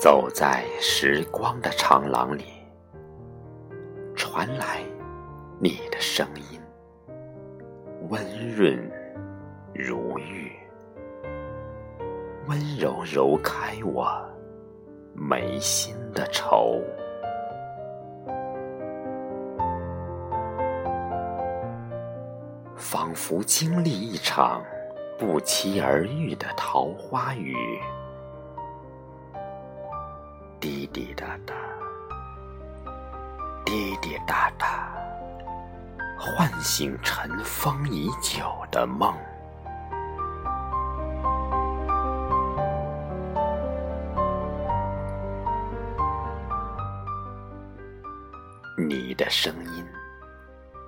走在时光的长廊里，传来你的声音，温润如玉，温柔揉开我眉心的愁。仿佛经历一场不期而遇的桃花雨，滴滴答答，滴滴答答，唤醒尘封已久的梦。你的声音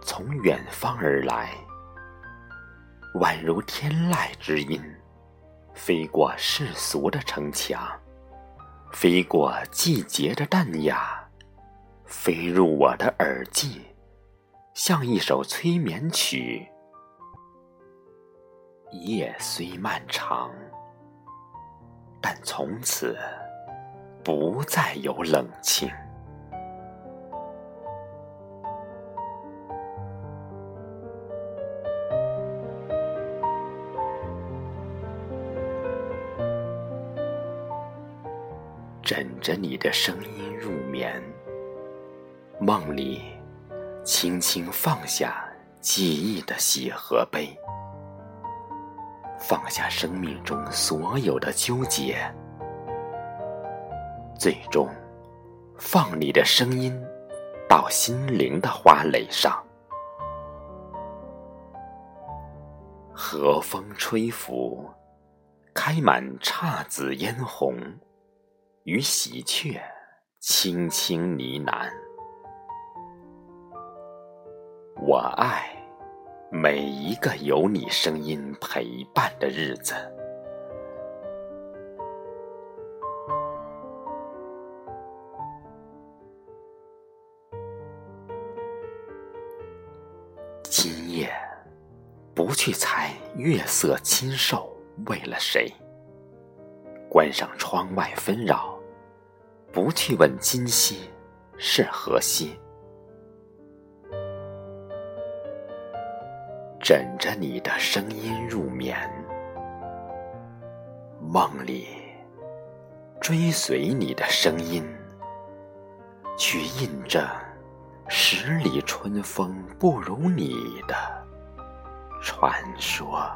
从远方而来。宛如天籁之音，飞过世俗的城墙，飞过季节的淡雅，飞入我的耳际，像一首催眠曲。夜虽漫长，但从此不再有冷清。枕着你的声音入眠，梦里轻轻放下记忆的喜和悲，放下生命中所有的纠结，最终放你的声音到心灵的花蕾上，和风吹拂，开满姹紫嫣红。与喜鹊轻轻呢喃，我爱每一个有你声音陪伴的日子。今夜不去猜月色清瘦为了谁，关上窗外纷扰。不去问今夕是何夕，枕着你的声音入眠，梦里追随你的声音，去印证十里春风不如你的传说。